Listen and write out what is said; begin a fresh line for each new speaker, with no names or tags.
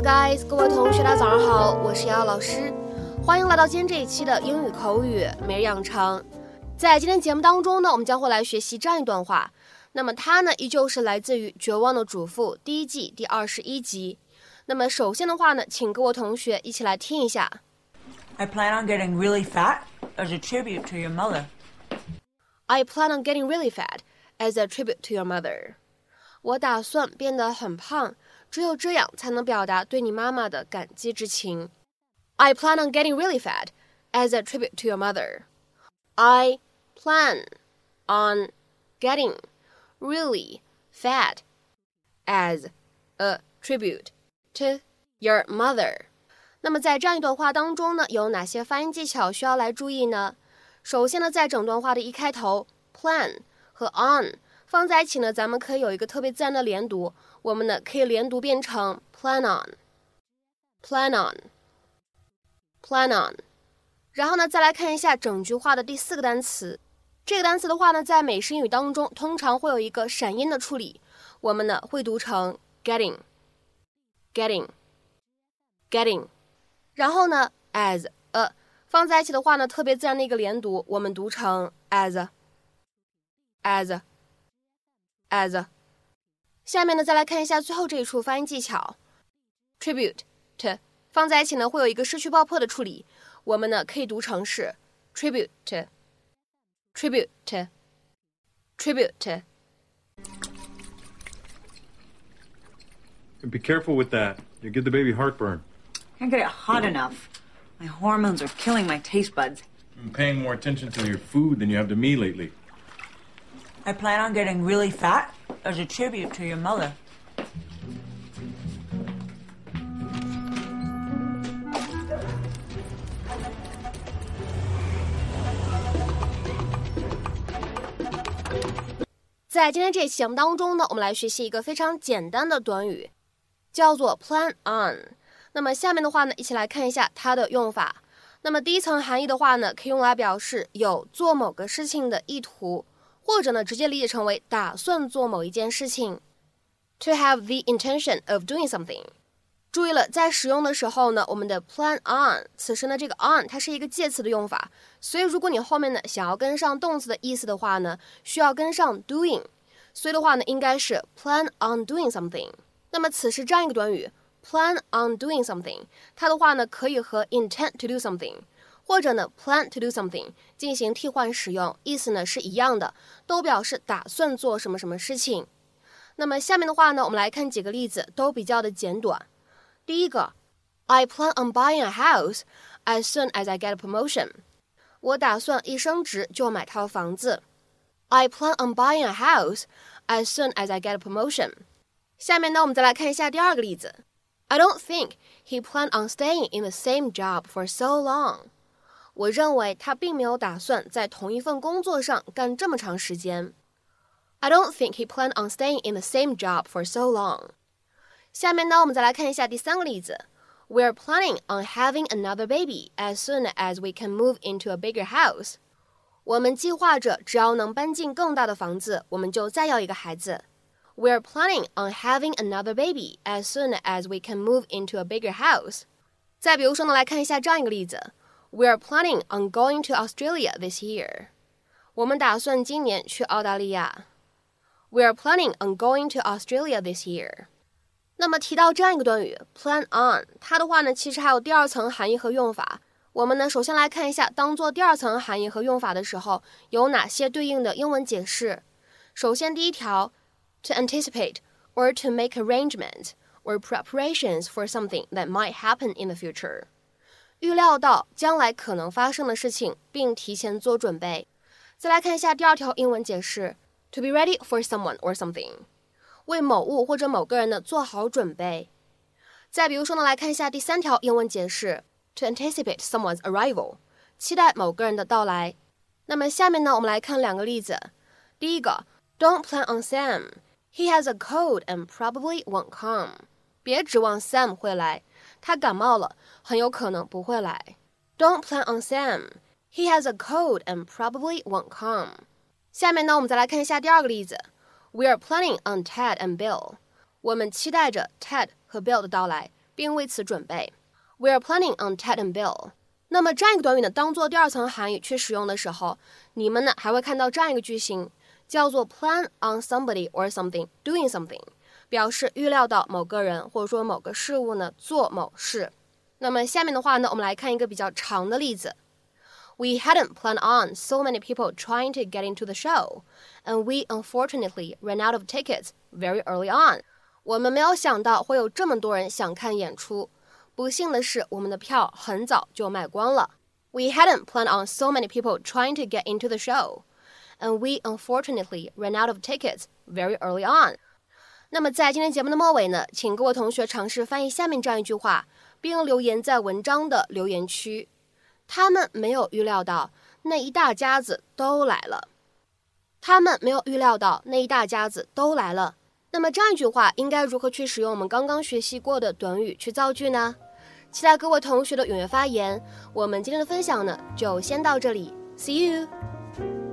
Hello, guys，各位同学，大家早上好，我是瑶瑶老师，欢迎来到今天这一期的英语口语每日养成。在今天节目当中呢，我们将会来学习这样一段话。那么它呢，依旧是来自于《绝望的主妇》第一季第二十一集。那么首先的话呢，请各位同学一起来听一下。
I plan on getting really fat as a tribute to your mother.
I plan on getting really fat as a tribute to your mother. 我打算变得很胖，只有这样才能表达对你妈妈的感激之情。I plan on getting really fat as a tribute to your mother. I plan on getting really fat as a tribute to your mother. 那么在这样一段话当中呢，有哪些发音技巧需要来注意呢？首先呢，在整段话的一开头，plan 和 on 放在一起呢，咱们可以有一个特别自然的连读，我们呢可以连读变成 plan on，plan on，plan on。然后呢，再来看一下整句话的第四个单词。这个单词的话呢，在美式英语当中通常会有一个闪音的处理，我们呢会读成 getting，getting，getting。然后呢，as a 放在一起的话呢，特别自然的一个连读，我们读成 as，as，as。下面呢，再来看一下最后这一处发音技巧，tribute to 放在一起呢，会有一个失去爆破的处理，我们呢可以读成是
tribute，tribute，tribute。Be careful with that. You get the baby heartburn.
Can't get it hot enough. My hormones are killing my taste buds.
I'm paying more attention to your food than you have to me lately.
I plan on getting really fat as a tribute to your mother.
在今天这期节目当中呢，我们来学习一个非常简单的短语，叫做 plan on。那么下面的话呢，一起来看一下它的用法。那么第一层含义的话呢，可以用来表示有做某个事情的意图，或者呢直接理解成为打算做某一件事情。To have the intention of doing something。注意了，在使用的时候呢，我们的 plan on，此时呢这个 on 它是一个介词的用法，所以如果你后面呢想要跟上动词的意思的话呢，需要跟上 doing，所以的话呢应该是 plan on doing something。那么此时这样一个短语。plan on doing something，它的话呢可以和 intend to do something，或者呢 plan to do something 进行替换使用，意思呢是一样的，都表示打算做什么什么事情。那么下面的话呢，我们来看几个例子，都比较的简短。第一个，I plan on buying a house as soon as I get a promotion。我打算一升职就买套房子。I plan on buying a house as soon as I get a promotion。下面呢，我们再来看一下第二个例子。I don't think he planned on staying in the same job for so long. 我认为他并没有打算在同一份工作上干这么长时间。I don't think he planned on staying in the same job for so long. 下面呢，我们再来看一下第三个例子。We're planning on having another baby as soon as we can move into a bigger house. 我们计划着，只要能搬进更大的房子，我们就再要一个孩子。we're planning on having another baby as soon as we can move into a bigger house. 再比如说呢，来看一下这样一个例子 ：We're planning on going to Australia this year. 我们打算今年去澳大利亚。We're planning on going to Australia this year. 那么提到这样一个短语 plan on，它的话呢，其实还有第二层含义和用法。我们呢，首先来看一下，当做第二层含义和用法的时候，有哪些对应的英文解释。首先，第一条 to anticipate or to make arrangements or preparations for something that might happen in the future. 预料到将来可能发生的事情，并提前做准备。再来看一下第二条英文解释：to be ready for someone or something，为某物或者某个人呢做好准备。再比如说呢，来看一下第三条英文解释：to anticipate someone's arrival，期待某个人的到来。那么下面呢，我们来看两个例子。第一个，Don't plan on Sam。He has a cold and probably won't come. 别指望 Sam 会来，他感冒了，很有可能不会来。Don't plan on Sam. He has a cold and probably won't come. 下面呢，我们再来看一下第二个例子。We are planning on Ted and Bill. 我们期待着 Ted 和 Bill 的到来，并为此准备。We are planning on Ted and Bill。那么这样一个短语呢，当做第二层含义去使用的时候，你们呢还会看到这样一个句型，叫做 plan on somebody or something doing something，表示预料到某个人或者说某个事物呢做某事。那么下面的话呢，我们来看一个比较长的例子。We hadn't planned on so many people trying to get into the show, and we unfortunately ran out of tickets very early on. 我们没有想到会有这么多人想看演出，不幸的是，我们的票很早就卖光了。We hadn't planned on so many people trying to get into the show, and we unfortunately ran out of tickets very early on. 那么在今天节目的末尾呢，请各位同学尝试翻译下面这样一句话，并留言在文章的留言区。他们没有预料到那一大家子都来了。他们没有预料到那一大家子都来了。那么这样一句话应该如何去使用我们刚刚学习过的短语去造句呢？期待各位同学的踊跃发言。我们今天的分享呢，就先到这里，See you。